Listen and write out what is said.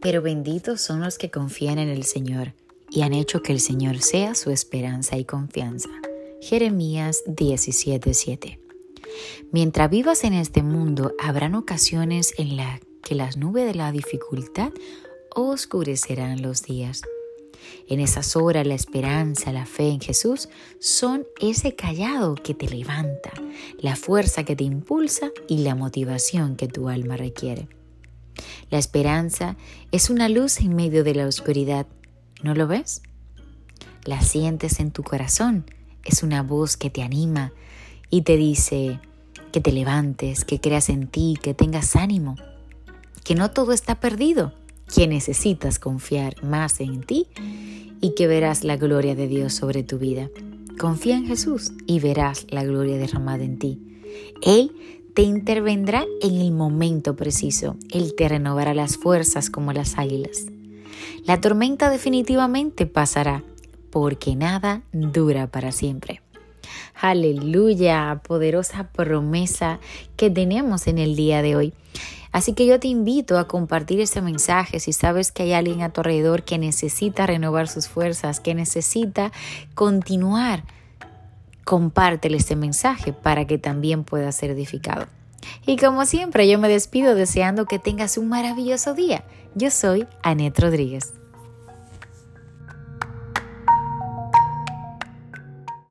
pero benditos son los que confían en el Señor y han hecho que el Señor sea su esperanza y confianza. Jeremías 17:7 Mientras vivas en este mundo, habrán ocasiones en las que las nubes de la dificultad oscurecerán los días. En esas horas la esperanza, la fe en Jesús son ese callado que te levanta, la fuerza que te impulsa y la motivación que tu alma requiere. La esperanza es una luz en medio de la oscuridad, ¿no lo ves? La sientes en tu corazón, es una voz que te anima y te dice que te levantes, que creas en ti, que tengas ánimo, que no todo está perdido, que necesitas confiar más en ti y que verás la gloria de Dios sobre tu vida. Confía en Jesús y verás la gloria derramada en ti. Él te intervendrá en el momento preciso. Él te renovará las fuerzas como las águilas. La tormenta definitivamente pasará, porque nada dura para siempre. Aleluya, poderosa promesa que tenemos en el día de hoy. Así que yo te invito a compartir este mensaje si sabes que hay alguien a tu alrededor que necesita renovar sus fuerzas, que necesita continuar. Compártele este mensaje para que también pueda ser edificado. Y como siempre, yo me despido deseando que tengas un maravilloso día. Yo soy Anet Rodríguez.